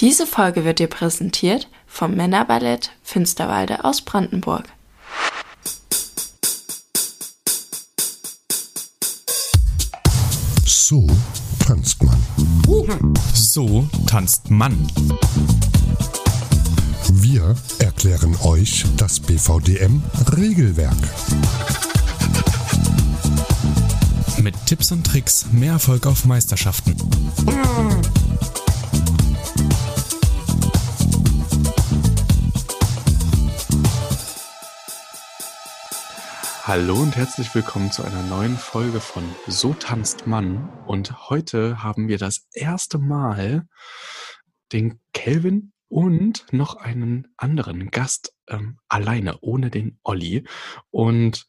Diese Folge wird dir präsentiert vom Männerballett Finsterwalde aus Brandenburg. So tanzt man. So tanzt man. Wir erklären euch das BVDM-Regelwerk. Mit Tipps und Tricks mehr Erfolg auf Meisterschaften. Hallo und herzlich willkommen zu einer neuen Folge von So tanzt Mann. Und heute haben wir das erste Mal den Kelvin und noch einen anderen Gast ähm, alleine, ohne den Olli. Und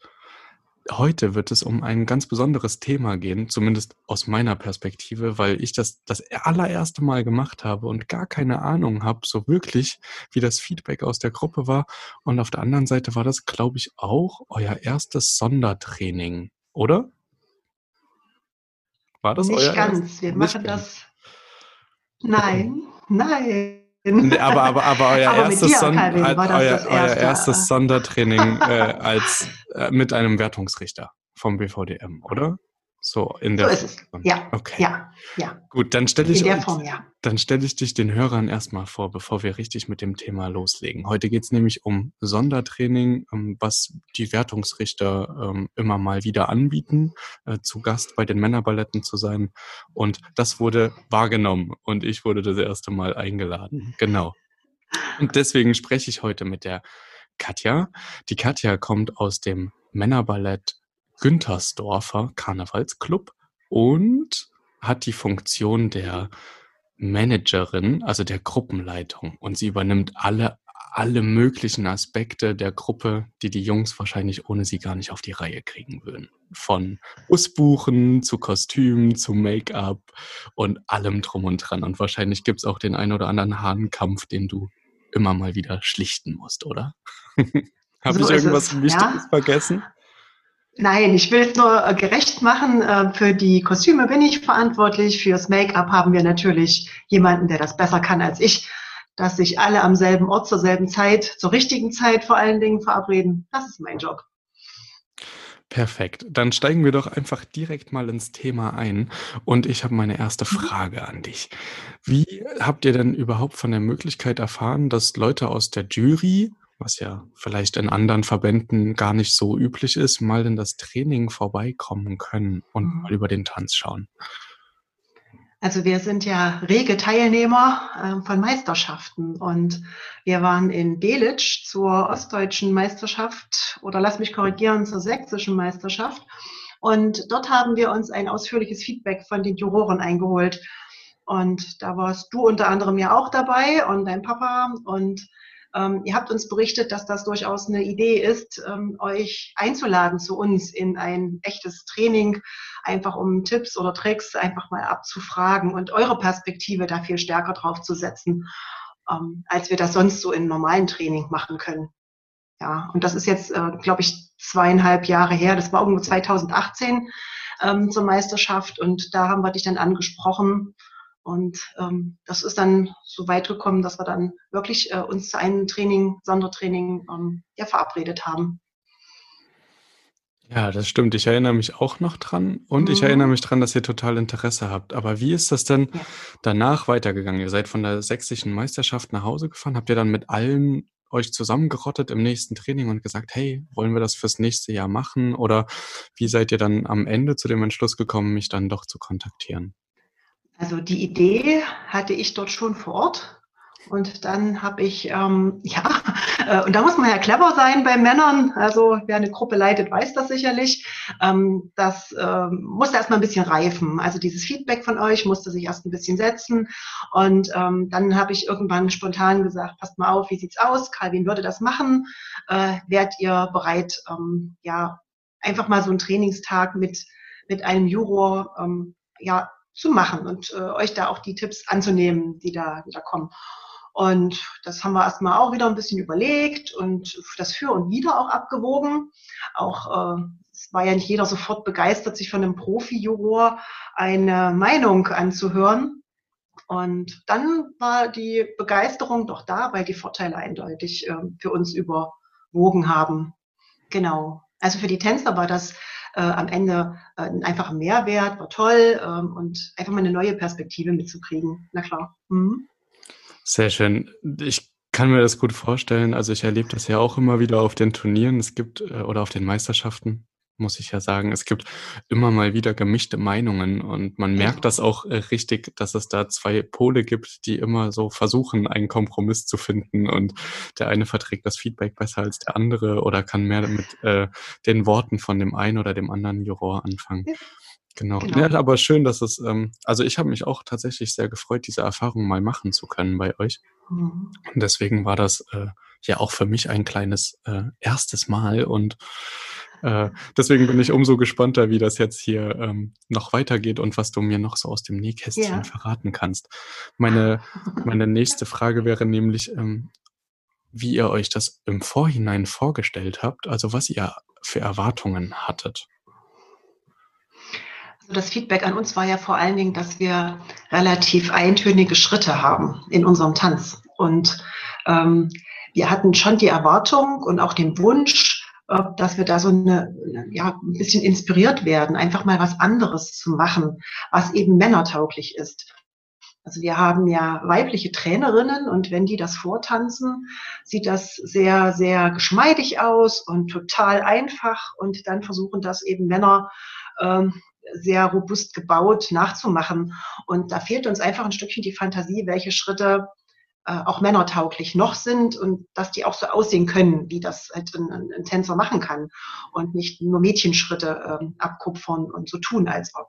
Heute wird es um ein ganz besonderes Thema gehen, zumindest aus meiner Perspektive, weil ich das das allererste Mal gemacht habe und gar keine Ahnung habe, so wirklich, wie das Feedback aus der Gruppe war. Und auf der anderen Seite war das, glaube ich, auch euer erstes Sondertraining, oder? War das Nicht euer ganz. Erstes? Wir machen das. Nein, nein. Aber, aber, aber euer, aber erstes, Son euer, euer, erstes Sondertraining äh, als, äh, mit einem Wertungsrichter vom BVDM, oder? So in der so ist es. Ja. Okay. Ja. Ja. Gut, dann stelle ich, ja. dann stelle ich dich den Hörern erstmal vor, bevor wir richtig mit dem Thema loslegen. Heute geht es nämlich um Sondertraining, ähm, was die Wertungsrichter ähm, immer mal wieder anbieten, äh, zu Gast bei den Männerballetten zu sein. Und das wurde wahrgenommen und ich wurde das erste Mal eingeladen. Genau. Und deswegen spreche ich heute mit der Katja. Die Katja kommt aus dem Männerballett Güntersdorfer Karnevalsclub und hat die Funktion der Managerin, also der Gruppenleitung. Und sie übernimmt alle, alle möglichen Aspekte der Gruppe, die die Jungs wahrscheinlich ohne sie gar nicht auf die Reihe kriegen würden. Von Busbuchen zu Kostümen zu Make-up und allem drum und dran. Und wahrscheinlich gibt es auch den ein oder anderen Hahnkampf, den du immer mal wieder schlichten musst, oder? Habe so ich irgendwas es, Wichtiges ja. vergessen? Nein, ich will es nur äh, gerecht machen. Äh, für die Kostüme bin ich verantwortlich. Fürs Make-up haben wir natürlich jemanden, der das besser kann als ich. Dass sich alle am selben Ort zur selben Zeit, zur richtigen Zeit vor allen Dingen verabreden, das ist mein Job. Perfekt. Dann steigen wir doch einfach direkt mal ins Thema ein. Und ich habe meine erste mhm. Frage an dich. Wie habt ihr denn überhaupt von der Möglichkeit erfahren, dass Leute aus der Jury was ja vielleicht in anderen Verbänden gar nicht so üblich ist, mal in das Training vorbeikommen können und mhm. mal über den Tanz schauen? Also wir sind ja rege Teilnehmer äh, von Meisterschaften und wir waren in Delitzsch zur ostdeutschen Meisterschaft oder lass mich korrigieren, zur sächsischen Meisterschaft. Und dort haben wir uns ein ausführliches Feedback von den Juroren eingeholt. Und da warst du unter anderem ja auch dabei und dein Papa und ähm, ihr habt uns berichtet, dass das durchaus eine Idee ist, ähm, euch einzuladen zu uns in ein echtes Training, einfach um Tipps oder Tricks einfach mal abzufragen und eure Perspektive da viel stärker drauf zu setzen, ähm, als wir das sonst so in normalen Training machen können. Ja, und das ist jetzt, äh, glaube ich, zweieinhalb Jahre her. Das war irgendwo 2018 ähm, zur Meisterschaft und da haben wir dich dann angesprochen und ähm, das ist dann so weit gekommen, dass wir dann wirklich äh, uns zu einem Training, Sondertraining, ähm, ja, verabredet haben. Ja, das stimmt. Ich erinnere mich auch noch dran und mhm. ich erinnere mich dran, dass ihr total Interesse habt. Aber wie ist das denn ja. danach weitergegangen? Ihr seid von der sächsischen Meisterschaft nach Hause gefahren. Habt ihr dann mit allen euch zusammengerottet im nächsten Training und gesagt, hey, wollen wir das fürs nächste Jahr machen? Oder wie seid ihr dann am Ende zu dem Entschluss gekommen, mich dann doch zu kontaktieren? Also die Idee hatte ich dort schon vor Ort. Und dann habe ich, ähm, ja, äh, und da muss man ja clever sein bei Männern. Also wer eine Gruppe leitet, weiß das sicherlich. Ähm, das ähm, musste erstmal ein bisschen reifen. Also dieses Feedback von euch musste sich erst ein bisschen setzen. Und ähm, dann habe ich irgendwann spontan gesagt, passt mal auf, wie sieht's aus? Calvin würde das machen. Äh, wärt ihr bereit, ähm, ja, einfach mal so einen Trainingstag mit, mit einem Juror, ähm, ja, zu machen und äh, euch da auch die Tipps anzunehmen, die da, die da kommen. Und das haben wir erstmal auch wieder ein bisschen überlegt und das Für und Wider auch abgewogen. Auch äh, es war ja nicht jeder sofort begeistert, sich von einem Profi-Juror eine Meinung anzuhören. Und dann war die Begeisterung doch da, weil die Vorteile eindeutig äh, für uns überwogen haben. Genau. Also für die Tänzer war das äh, am Ende äh, ein einfacher Mehrwert, war toll ähm, und einfach mal eine neue Perspektive mitzukriegen. Na klar. Mhm. Sehr schön. Ich kann mir das gut vorstellen. Also ich erlebe das ja auch immer wieder auf den Turnieren. Es gibt äh, oder auf den Meisterschaften muss ich ja sagen. Es gibt immer mal wieder gemischte Meinungen und man merkt das auch äh, richtig, dass es da zwei Pole gibt, die immer so versuchen, einen Kompromiss zu finden und der eine verträgt das Feedback besser als der andere oder kann mehr mit äh, den Worten von dem einen oder dem anderen Juror anfangen. Genau. genau. Ja, aber schön, dass es, ähm, also ich habe mich auch tatsächlich sehr gefreut, diese Erfahrung mal machen zu können bei euch. Mhm. Und deswegen war das äh, ja auch für mich ein kleines äh, erstes Mal und äh, deswegen bin ich umso gespannter, wie das jetzt hier ähm, noch weitergeht und was du mir noch so aus dem Nähkästchen ja. verraten kannst. Meine, meine nächste Frage wäre nämlich, ähm, wie ihr euch das im Vorhinein vorgestellt habt, also was ihr für Erwartungen hattet. Also das Feedback an uns war ja vor allen Dingen, dass wir relativ eintönige Schritte haben in unserem Tanz. Und ähm, wir hatten schon die Erwartung und auch den Wunsch, dass wir da so eine, ja, ein bisschen inspiriert werden, einfach mal was anderes zu machen, was eben männertauglich ist. Also wir haben ja weibliche Trainerinnen und wenn die das vortanzen, sieht das sehr, sehr geschmeidig aus und total einfach und dann versuchen das eben Männer ähm, sehr robust gebaut nachzumachen. Und da fehlt uns einfach ein Stückchen die Fantasie, welche Schritte äh, auch männertauglich noch sind und dass die auch so aussehen können, wie das halt ein, ein Tänzer machen kann und nicht nur Mädchenschritte ähm, abkupfern und so tun, als ob.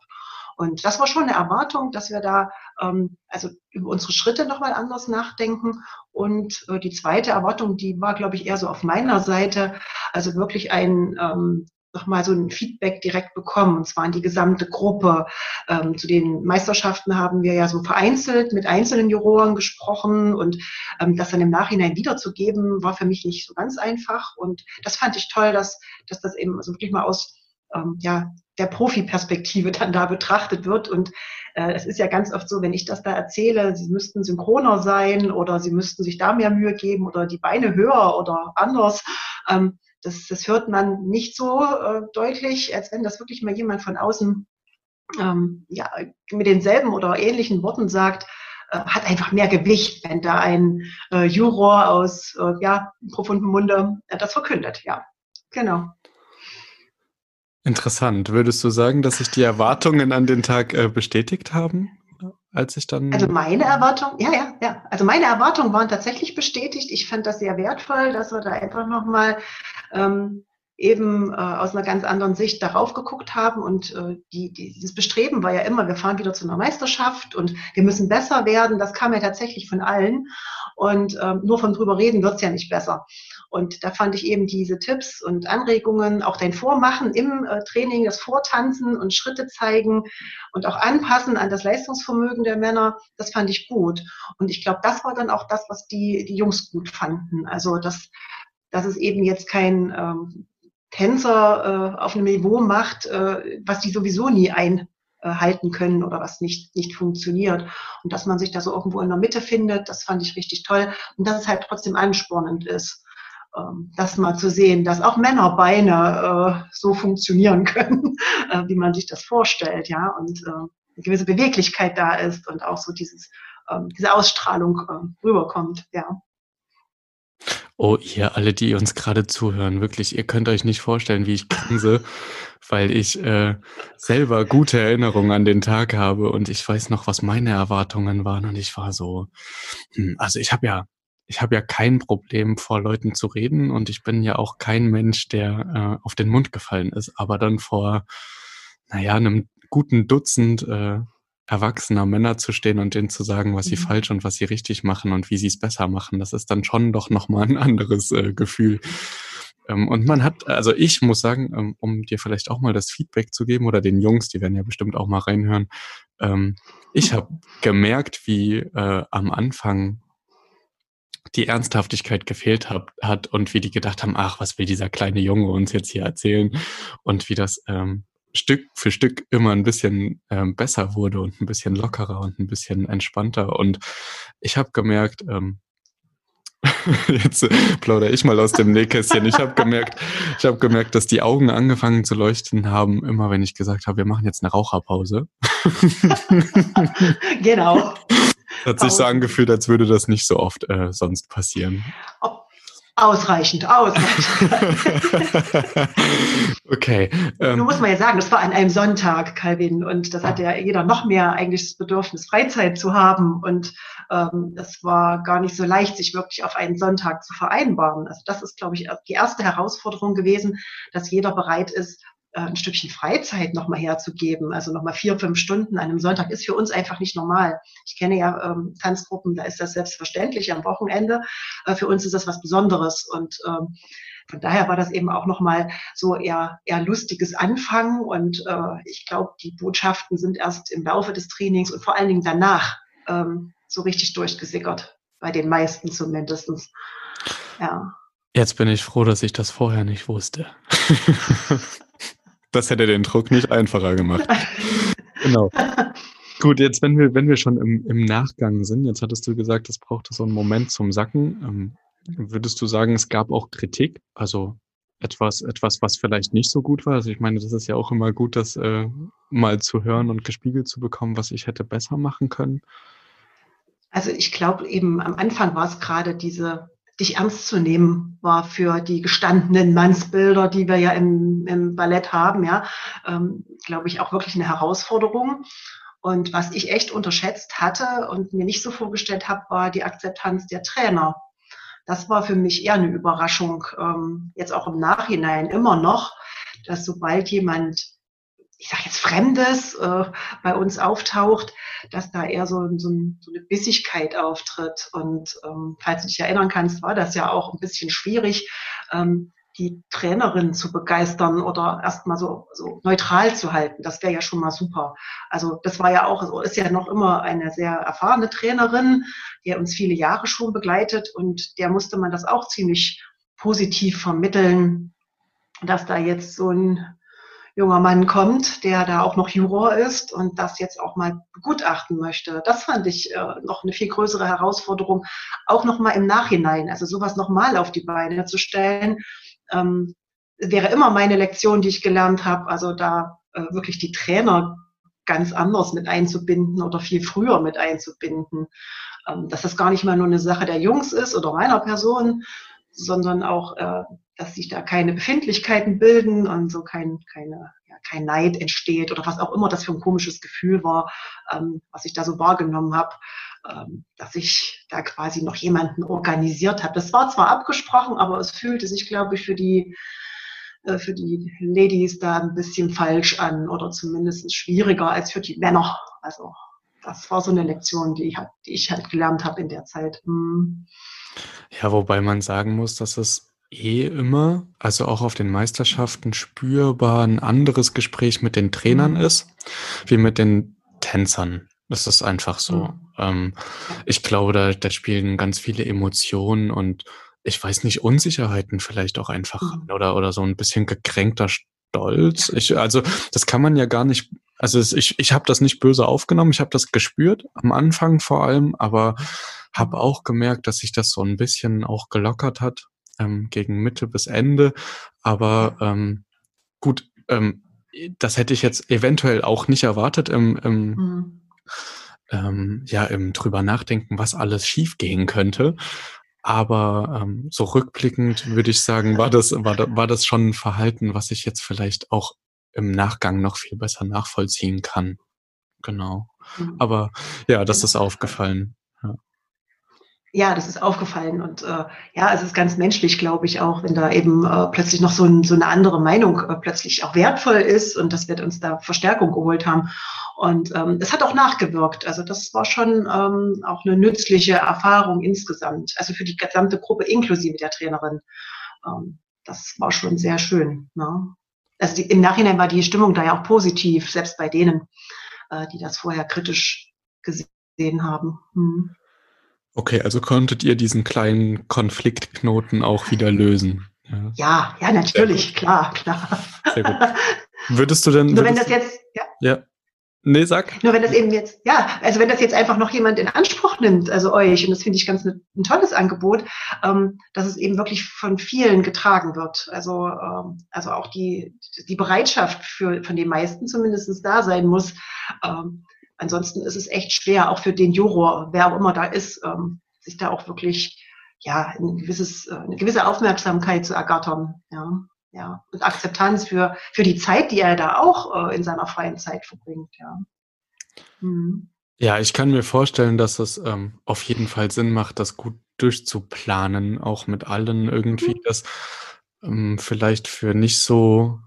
Und das war schon eine Erwartung, dass wir da ähm, also über unsere Schritte nochmal anders nachdenken. Und äh, die zweite Erwartung, die war, glaube ich, eher so auf meiner Seite, also wirklich ein ähm, nochmal so ein Feedback direkt bekommen, und zwar an die gesamte Gruppe. Ähm, zu den Meisterschaften haben wir ja so vereinzelt mit einzelnen Juroren gesprochen und ähm, das dann im Nachhinein wiederzugeben, war für mich nicht so ganz einfach. Und das fand ich toll, dass, dass das eben also wirklich mal aus ähm, ja, der Profi-Perspektive dann da betrachtet wird. Und äh, es ist ja ganz oft so, wenn ich das da erzähle, sie müssten synchroner sein oder sie müssten sich da mehr Mühe geben oder die Beine höher oder anders. Ähm, das, das hört man nicht so äh, deutlich, als wenn das wirklich mal jemand von außen ähm, ja, mit denselben oder ähnlichen Worten sagt, äh, hat einfach mehr Gewicht, wenn da ein äh, Juror aus äh, ja, profundem Munde äh, das verkündet. Ja, genau. Interessant. Würdest du sagen, dass sich die Erwartungen an den Tag äh, bestätigt haben? als ich dann. Also meine Erwartungen, ja, ja, ja. Also meine Erwartungen waren tatsächlich bestätigt. Ich fand das sehr wertvoll, dass wir da einfach nochmal ähm, eben äh, aus einer ganz anderen Sicht darauf geguckt haben. Und äh, die, die, dieses Bestreben war ja immer, wir fahren wieder zu einer Meisterschaft und wir müssen besser werden. Das kam ja tatsächlich von allen. Und ähm, nur von drüber reden wird's ja nicht besser. Und da fand ich eben diese Tipps und Anregungen, auch dein Vormachen im äh, Training, das Vortanzen und Schritte zeigen und auch anpassen an das Leistungsvermögen der Männer, das fand ich gut. Und ich glaube, das war dann auch das, was die, die Jungs gut fanden. Also, dass, dass es eben jetzt kein ähm, Tänzer äh, auf einem Niveau macht, äh, was die sowieso nie einhalten können oder was nicht, nicht funktioniert. Und dass man sich da so irgendwo in der Mitte findet, das fand ich richtig toll. Und dass es halt trotzdem anspornend ist. Ähm, das mal zu sehen, dass auch Männerbeine äh, so funktionieren können, äh, wie man sich das vorstellt, ja, und äh, eine gewisse Beweglichkeit da ist und auch so dieses, ähm, diese Ausstrahlung äh, rüberkommt, ja. Oh, ihr alle, die uns gerade zuhören, wirklich, ihr könnt euch nicht vorstellen, wie ich grinse, weil ich äh, selber gute Erinnerungen an den Tag habe und ich weiß noch, was meine Erwartungen waren und ich war so, hm, also ich habe ja ich habe ja kein Problem, vor Leuten zu reden und ich bin ja auch kein Mensch, der äh, auf den Mund gefallen ist, aber dann vor, naja, einem guten Dutzend äh, erwachsener Männer zu stehen und denen zu sagen, was sie mhm. falsch und was sie richtig machen und wie sie es besser machen, das ist dann schon doch nochmal ein anderes äh, Gefühl. Ähm, und man hat, also ich muss sagen, ähm, um dir vielleicht auch mal das Feedback zu geben oder den Jungs, die werden ja bestimmt auch mal reinhören, ähm, ich habe gemerkt, wie äh, am Anfang die Ernsthaftigkeit gefehlt hat, hat und wie die gedacht haben, ach, was will dieser kleine Junge uns jetzt hier erzählen und wie das ähm, Stück für Stück immer ein bisschen ähm, besser wurde und ein bisschen lockerer und ein bisschen entspannter. Und ich habe gemerkt, ähm, jetzt plaudere ich mal aus dem Nähkästchen. Ich habe gemerkt, ich habe gemerkt, dass die Augen angefangen zu leuchten haben, immer wenn ich gesagt habe, wir machen jetzt eine Raucherpause. genau. Hat sich so angefühlt, als würde das nicht so oft äh, sonst passieren. Ob Ausreichend, ausreichend. okay. Ähm, Nun muss man ja sagen, das war an einem Sonntag, Calvin, und das hatte ja jeder noch mehr eigentlich das Bedürfnis, Freizeit zu haben. Und ähm, es war gar nicht so leicht, sich wirklich auf einen Sonntag zu vereinbaren. Also das ist, glaube ich, die erste Herausforderung gewesen, dass jeder bereit ist, ein Stückchen Freizeit nochmal herzugeben. Also nochmal vier, fünf Stunden an einem Sonntag ist für uns einfach nicht normal. Ich kenne ja ähm, Tanzgruppen, da ist das selbstverständlich am Wochenende. Äh, für uns ist das was Besonderes und ähm, von daher war das eben auch nochmal so eher, eher lustiges Anfangen und äh, ich glaube, die Botschaften sind erst im Laufe des Trainings und vor allen Dingen danach ähm, so richtig durchgesickert, bei den meisten zumindestens. Ja. Jetzt bin ich froh, dass ich das vorher nicht wusste. Das hätte den Druck nicht einfacher gemacht. genau. Gut, jetzt, wenn wir, wenn wir schon im, im Nachgang sind, jetzt hattest du gesagt, es brauchte so einen Moment zum Sacken. Ähm, würdest du sagen, es gab auch Kritik? Also etwas, etwas, was vielleicht nicht so gut war? Also ich meine, das ist ja auch immer gut, das äh, mal zu hören und gespiegelt zu bekommen, was ich hätte besser machen können. Also ich glaube eben am Anfang war es gerade diese dich ernst zu nehmen war für die gestandenen Mannsbilder, die wir ja im, im Ballett haben, ja, ähm, glaube ich, auch wirklich eine Herausforderung. Und was ich echt unterschätzt hatte und mir nicht so vorgestellt habe, war die Akzeptanz der Trainer. Das war für mich eher eine Überraschung, ähm, jetzt auch im Nachhinein immer noch, dass sobald jemand ich sage jetzt Fremdes äh, bei uns auftaucht, dass da eher so, so, so eine Bissigkeit auftritt. Und ähm, falls du dich erinnern kannst, war das ja auch ein bisschen schwierig, ähm, die Trainerin zu begeistern oder erstmal so, so neutral zu halten. Das wäre ja schon mal super. Also das war ja auch, ist ja noch immer eine sehr erfahrene Trainerin, die uns viele Jahre schon begleitet und der musste man das auch ziemlich positiv vermitteln, dass da jetzt so ein junger Mann kommt, der da auch noch Juror ist und das jetzt auch mal begutachten möchte. Das fand ich äh, noch eine viel größere Herausforderung, auch noch mal im Nachhinein, also sowas noch mal auf die Beine zu stellen, ähm, wäre immer meine Lektion, die ich gelernt habe. Also da äh, wirklich die Trainer ganz anders mit einzubinden oder viel früher mit einzubinden. Ähm, dass das gar nicht mal nur eine Sache der Jungs ist oder meiner Person, sondern auch, äh, dass sich da keine Befindlichkeiten bilden und so kein, keine, ja, kein Neid entsteht oder was auch immer das für ein komisches Gefühl war, ähm, was ich da so wahrgenommen habe, ähm, dass ich da quasi noch jemanden organisiert habe. Das war zwar abgesprochen, aber es fühlte sich, glaube ich, für die äh, für die Ladies da ein bisschen falsch an oder zumindest schwieriger als für die Männer. Also das war so eine Lektion, die ich, die ich halt gelernt habe in der Zeit. Hm. Ja, wobei man sagen muss, dass es eh immer, also auch auf den Meisterschaften spürbar ein anderes Gespräch mit den Trainern mhm. ist, wie mit den Tänzern. Das ist einfach so. Mhm. Ähm, ich glaube, da, da spielen ganz viele Emotionen und ich weiß nicht, Unsicherheiten vielleicht auch einfach mhm. oder, oder so ein bisschen gekränkter Stolz. Ich, also das kann man ja gar nicht, also ich, ich habe das nicht böse aufgenommen, ich habe das gespürt, am Anfang vor allem, aber habe auch gemerkt, dass sich das so ein bisschen auch gelockert hat ähm, gegen Mitte bis Ende. Aber ähm, gut, ähm, das hätte ich jetzt eventuell auch nicht erwartet im, im, mhm. ähm, ja, im drüber nachdenken, was alles schiefgehen könnte. Aber ähm, so rückblickend würde ich sagen, war das, war, war das schon ein Verhalten, was ich jetzt vielleicht auch im Nachgang noch viel besser nachvollziehen kann. Genau. Mhm. Aber ja, das ist aufgefallen. Ja, das ist aufgefallen und äh, ja, es ist ganz menschlich, glaube ich, auch, wenn da eben äh, plötzlich noch so, ein, so eine andere Meinung äh, plötzlich auch wertvoll ist und dass wir uns da Verstärkung geholt haben. Und ähm, es hat auch nachgewirkt. Also das war schon ähm, auch eine nützliche Erfahrung insgesamt, also für die gesamte Gruppe inklusive der Trainerin. Ähm, das war schon sehr schön. Ne? Also die, im Nachhinein war die Stimmung da ja auch positiv, selbst bei denen, äh, die das vorher kritisch gesehen haben. Hm. Okay, also konntet ihr diesen kleinen Konfliktknoten auch wieder lösen? Ja, ja, ja natürlich, klar, klar. Sehr gut. Würdest du denn. Nur wenn das jetzt, ja. Ja. Nee, sag. Nur wenn das eben jetzt, ja, also wenn das jetzt einfach noch jemand in Anspruch nimmt, also euch, und das finde ich ganz ne, ein tolles Angebot, ähm, dass es eben wirklich von vielen getragen wird. Also, ähm, also auch die, die Bereitschaft für, von den meisten zumindest da sein muss. Ähm, ansonsten ist es echt schwer, auch für den Juror, wer auch immer da ist, ähm, sich da auch wirklich, ja, ein gewisses, äh, eine gewisse Aufmerksamkeit zu ergattern, ja ja, und Akzeptanz für, für die Zeit, die er da auch äh, in seiner freien Zeit verbringt, ja. Mhm. Ja, ich kann mir vorstellen, dass es ähm, auf jeden Fall Sinn macht, das gut durchzuplanen, auch mit allen irgendwie, mhm. das ähm, vielleicht für nicht so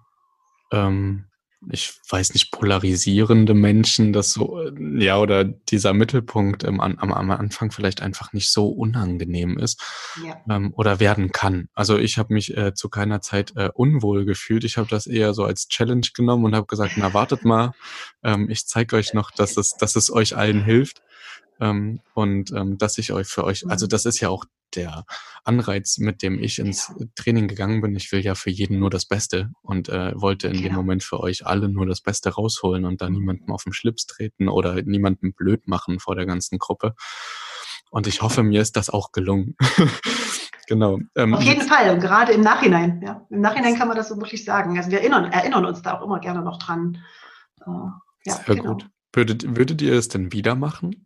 ähm, ich weiß nicht, polarisierende Menschen, das so, äh, ja, oder dieser Mittelpunkt am, am Anfang vielleicht einfach nicht so unangenehm ist ja. ähm, oder werden kann. Also ich habe mich äh, zu keiner Zeit äh, unwohl gefühlt. Ich habe das eher so als Challenge genommen und habe gesagt, na wartet mal, ähm, ich zeige euch noch, dass es, dass es euch allen hilft. Ähm, und ähm, dass ich euch für euch, also mhm. das ist ja auch der Anreiz, mit dem ich ins Training gegangen bin. Ich will ja für jeden nur das Beste und äh, wollte in genau. dem Moment für euch alle nur das Beste rausholen und da niemandem auf den Schlips treten oder niemandem blöd machen vor der ganzen Gruppe. Und ich hoffe, mir ist das auch gelungen. genau. Ähm, auf jeden Fall, und gerade im Nachhinein. Ja. Im Nachhinein kann man das so wirklich sagen. Also wir erinnern, erinnern uns da auch immer gerne noch dran. Äh, ja, Sehr genau. gut. Würdet, würdet ihr es denn wieder machen?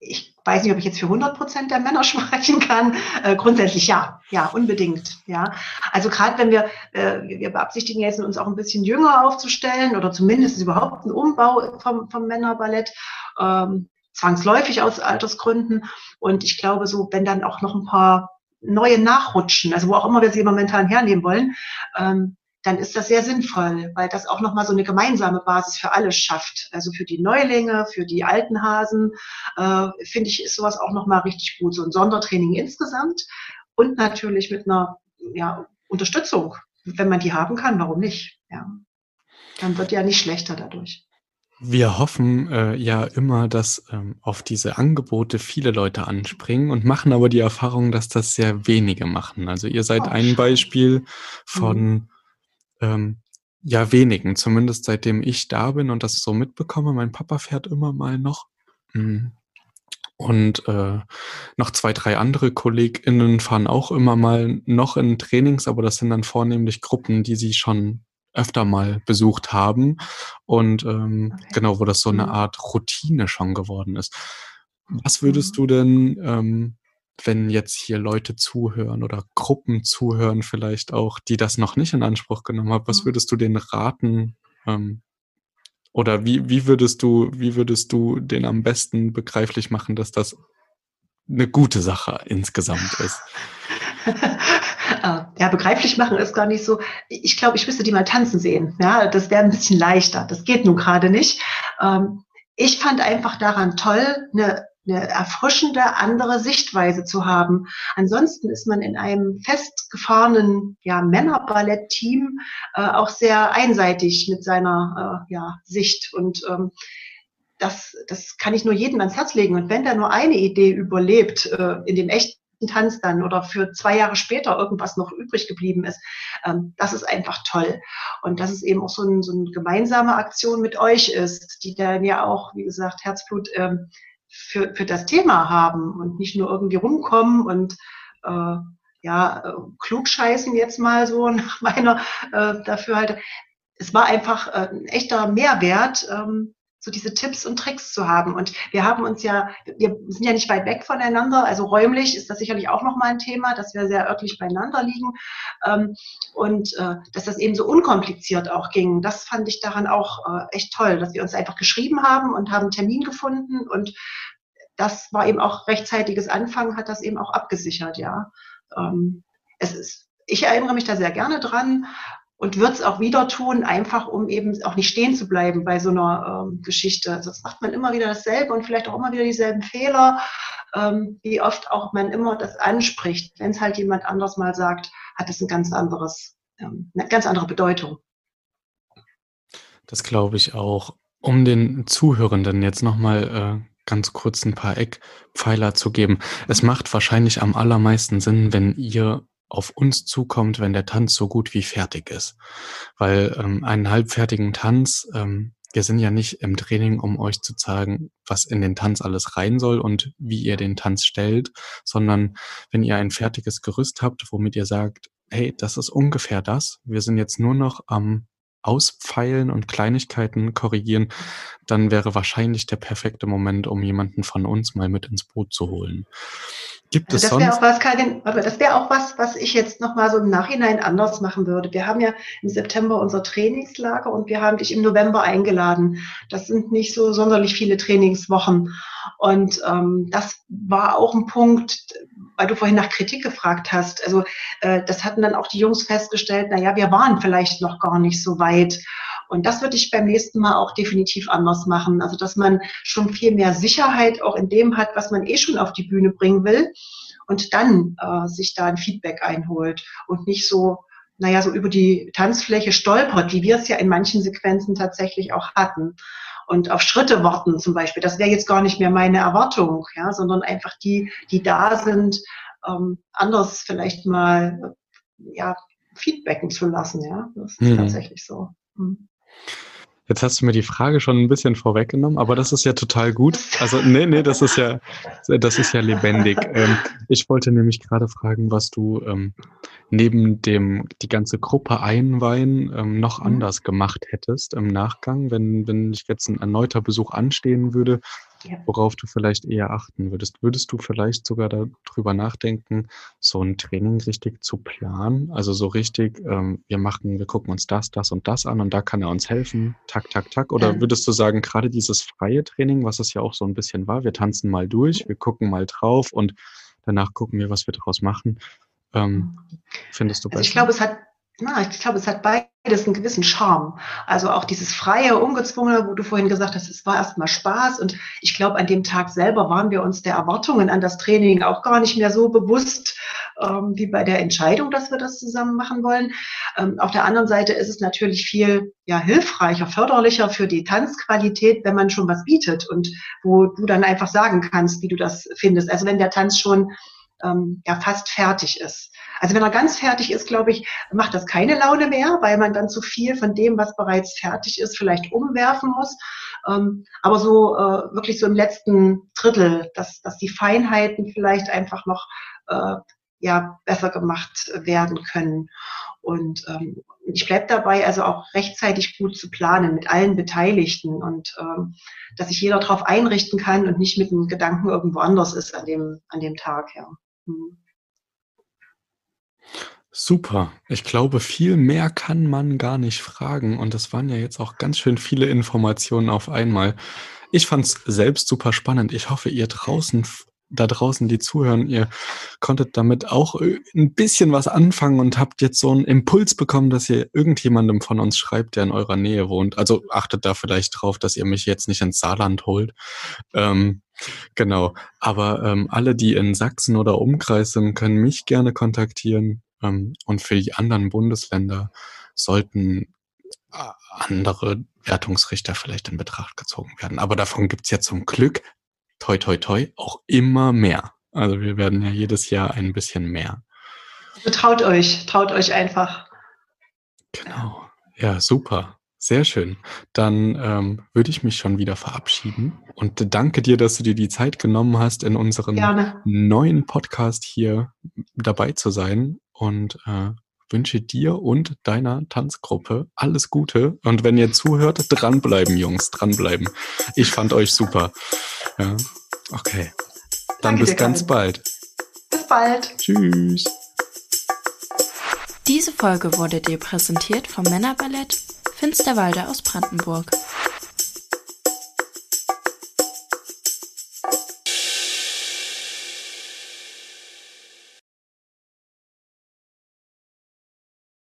Ich weiß nicht, ob ich jetzt für 100 Prozent der Männer sprechen kann. Äh, grundsätzlich ja, ja, unbedingt. Ja, also gerade wenn wir, äh, wir beabsichtigen jetzt uns auch ein bisschen jünger aufzustellen oder zumindest überhaupt einen Umbau vom, vom Männerballett, ähm, zwangsläufig aus Altersgründen. Und ich glaube, so wenn dann auch noch ein paar neue nachrutschen, also wo auch immer wir sie momentan hernehmen wollen, ähm, dann ist das sehr sinnvoll, weil das auch nochmal so eine gemeinsame Basis für alle schafft. Also für die Neulinge, für die alten Hasen, äh, finde ich, ist sowas auch nochmal richtig gut. So ein Sondertraining insgesamt und natürlich mit einer ja, Unterstützung, wenn man die haben kann, warum nicht? Ja. Dann wird ja nicht schlechter dadurch. Wir hoffen äh, ja immer, dass ähm, auf diese Angebote viele Leute anspringen und machen aber die Erfahrung, dass das sehr wenige machen. Also ihr seid oh, ein Beispiel von mhm ähm, ja wenigen, zumindest seitdem ich da bin und das so mitbekomme. Mein Papa fährt immer mal noch. Mm. Und äh, noch zwei, drei andere KollegInnen fahren auch immer mal noch in Trainings, aber das sind dann vornehmlich Gruppen, die sie schon öfter mal besucht haben und ähm, okay. genau, wo das so eine mhm. Art Routine schon geworden ist. Was würdest mhm. du denn ähm, wenn jetzt hier Leute zuhören oder Gruppen zuhören, vielleicht auch, die das noch nicht in Anspruch genommen haben, was mhm. würdest du denen raten? Ähm, oder wie, wie würdest du, wie würdest du den am besten begreiflich machen, dass das eine gute Sache insgesamt ist? ja, begreiflich machen ist gar nicht so. Ich glaube, ich müsste die mal tanzen sehen. Ja, das wäre ein bisschen leichter. Das geht nun gerade nicht. Ähm, ich fand einfach daran toll, eine eine erfrischende andere Sichtweise zu haben. Ansonsten ist man in einem festgefahrenen ja, Männerballett-Team äh, auch sehr einseitig mit seiner äh, ja, Sicht und ähm, das, das kann ich nur jedem ans Herz legen. Und wenn da nur eine Idee überlebt äh, in dem echten Tanz dann oder für zwei Jahre später irgendwas noch übrig geblieben ist, ähm, das ist einfach toll. Und dass es eben auch so, ein, so eine gemeinsame Aktion mit euch ist, die dann ja auch, wie gesagt, Herzblut ähm, für, für das Thema haben und nicht nur irgendwie rumkommen und äh, ja, äh, klugscheißen jetzt mal so nach meiner äh, dafür halt. Es war einfach äh, ein echter Mehrwert, ähm, so diese Tipps und Tricks zu haben. Und wir haben uns ja, wir sind ja nicht weit weg voneinander, also räumlich ist das sicherlich auch nochmal ein Thema, dass wir sehr örtlich beieinander liegen. Ähm, und äh, dass das eben so unkompliziert auch ging, das fand ich daran auch äh, echt toll, dass wir uns einfach geschrieben haben und haben einen Termin gefunden und das war eben auch rechtzeitiges Anfangen, hat das eben auch abgesichert, ja. Ähm, es ist, ich erinnere mich da sehr gerne dran und würde es auch wieder tun, einfach um eben auch nicht stehen zu bleiben bei so einer ähm, Geschichte. Sonst macht man immer wieder dasselbe und vielleicht auch immer wieder dieselben Fehler, ähm, wie oft auch man immer das anspricht. Wenn es halt jemand anders mal sagt, hat es ein ganz anderes, ähm, eine ganz andere Bedeutung. Das glaube ich auch. Um den Zuhörenden jetzt nochmal äh, ganz kurz ein paar Eckpfeiler zu geben. Es macht wahrscheinlich am allermeisten Sinn, wenn ihr auf uns zukommt, wenn der Tanz so gut wie fertig ist. Weil ähm, einen halbfertigen Tanz, ähm, wir sind ja nicht im Training, um euch zu zeigen, was in den Tanz alles rein soll und wie ihr den Tanz stellt, sondern wenn ihr ein fertiges Gerüst habt, womit ihr sagt, hey, das ist ungefähr das, wir sind jetzt nur noch am Auspfeilen und Kleinigkeiten korrigieren, dann wäre wahrscheinlich der perfekte Moment, um jemanden von uns mal mit ins Boot zu holen. Gibt es das wäre auch was, Karin, aber das wäre auch was, was ich jetzt nochmal so im Nachhinein anders machen würde. Wir haben ja im September unser Trainingslager und wir haben dich im November eingeladen. Das sind nicht so sonderlich viele Trainingswochen. Und ähm, das war auch ein Punkt, weil du vorhin nach Kritik gefragt hast. Also äh, das hatten dann auch die Jungs festgestellt, na ja, wir waren vielleicht noch gar nicht so weit. Und das würde ich beim nächsten Mal auch definitiv anders machen. Also, dass man schon viel mehr Sicherheit auch in dem hat, was man eh schon auf die Bühne bringen will und dann äh, sich da ein Feedback einholt und nicht so, naja, so über die Tanzfläche stolpert, wie wir es ja in manchen Sequenzen tatsächlich auch hatten. Und auf Schritte warten zum Beispiel, das wäre jetzt gar nicht mehr meine Erwartung, ja, sondern einfach die, die da sind, ähm, anders vielleicht mal ja, feedbacken zu lassen, ja. Das ist hm. tatsächlich so. Hm. Jetzt hast du mir die Frage schon ein bisschen vorweggenommen, aber das ist ja total gut. Also, nee, nee, das ist ja, das ist ja lebendig. Ähm, ich wollte nämlich gerade fragen, was du ähm, neben dem, die ganze Gruppe einweihen, ähm, noch mhm. anders gemacht hättest im Nachgang, wenn, wenn jetzt ein erneuter Besuch anstehen würde worauf du vielleicht eher achten würdest. Würdest du vielleicht sogar darüber nachdenken, so ein Training richtig zu planen? Also so richtig, ähm, wir machen, wir gucken uns das, das und das an und da kann er uns helfen, tak, tak, tak. Oder ja. würdest du sagen, gerade dieses freie Training, was es ja auch so ein bisschen war, wir tanzen mal durch, wir gucken mal drauf und danach gucken wir, was wir daraus machen. Ähm, findest du besser? Also ich glaube, es hat na, ich glaube, es hat beides einen gewissen Charme. Also auch dieses freie, ungezwungene, wo du vorhin gesagt hast, es war erstmal Spaß. Und ich glaube, an dem Tag selber waren wir uns der Erwartungen an das Training auch gar nicht mehr so bewusst ähm, wie bei der Entscheidung, dass wir das zusammen machen wollen. Ähm, auf der anderen Seite ist es natürlich viel ja, hilfreicher, förderlicher für die Tanzqualität, wenn man schon was bietet und wo du dann einfach sagen kannst, wie du das findest. Also wenn der Tanz schon ähm, ja fast fertig ist. Also wenn er ganz fertig ist, glaube ich, macht das keine Laune mehr, weil man dann zu viel von dem, was bereits fertig ist, vielleicht umwerfen muss. Ähm, aber so äh, wirklich so im letzten Drittel, dass, dass die Feinheiten vielleicht einfach noch äh, ja besser gemacht werden können. Und ähm, ich bleibe dabei, also auch rechtzeitig gut zu planen mit allen Beteiligten und ähm, dass sich jeder darauf einrichten kann und nicht mit dem Gedanken irgendwo anders ist an dem, an dem Tag. Ja. Super. Ich glaube, viel mehr kann man gar nicht fragen. Und das waren ja jetzt auch ganz schön viele Informationen auf einmal. Ich fand es selbst super spannend. Ich hoffe, ihr draußen, da draußen, die zuhören, ihr konntet damit auch ein bisschen was anfangen und habt jetzt so einen Impuls bekommen, dass ihr irgendjemandem von uns schreibt, der in eurer Nähe wohnt. Also achtet da vielleicht drauf, dass ihr mich jetzt nicht ins Saarland holt. Ähm, Genau. Aber ähm, alle, die in Sachsen oder Umkreis sind, können mich gerne kontaktieren. Ähm, und für die anderen Bundesländer sollten äh, andere Wertungsrichter vielleicht in Betracht gezogen werden. Aber davon gibt's ja zum Glück, toi, toi, toi, auch immer mehr. Also wir werden ja jedes Jahr ein bisschen mehr. Also traut euch, traut euch einfach. Genau. Ja, super. Sehr schön. Dann ähm, würde ich mich schon wieder verabschieden und danke dir, dass du dir die Zeit genommen hast, in unserem Gerne. neuen Podcast hier dabei zu sein und äh, wünsche dir und deiner Tanzgruppe alles Gute. Und wenn ihr zuhört, dranbleiben, Jungs, dranbleiben. Ich fand euch super. Ja, okay. Dann danke bis ganz bald. Bis bald. Tschüss. Diese Folge wurde dir präsentiert vom Männerballett Finsterwalde aus Brandenburg.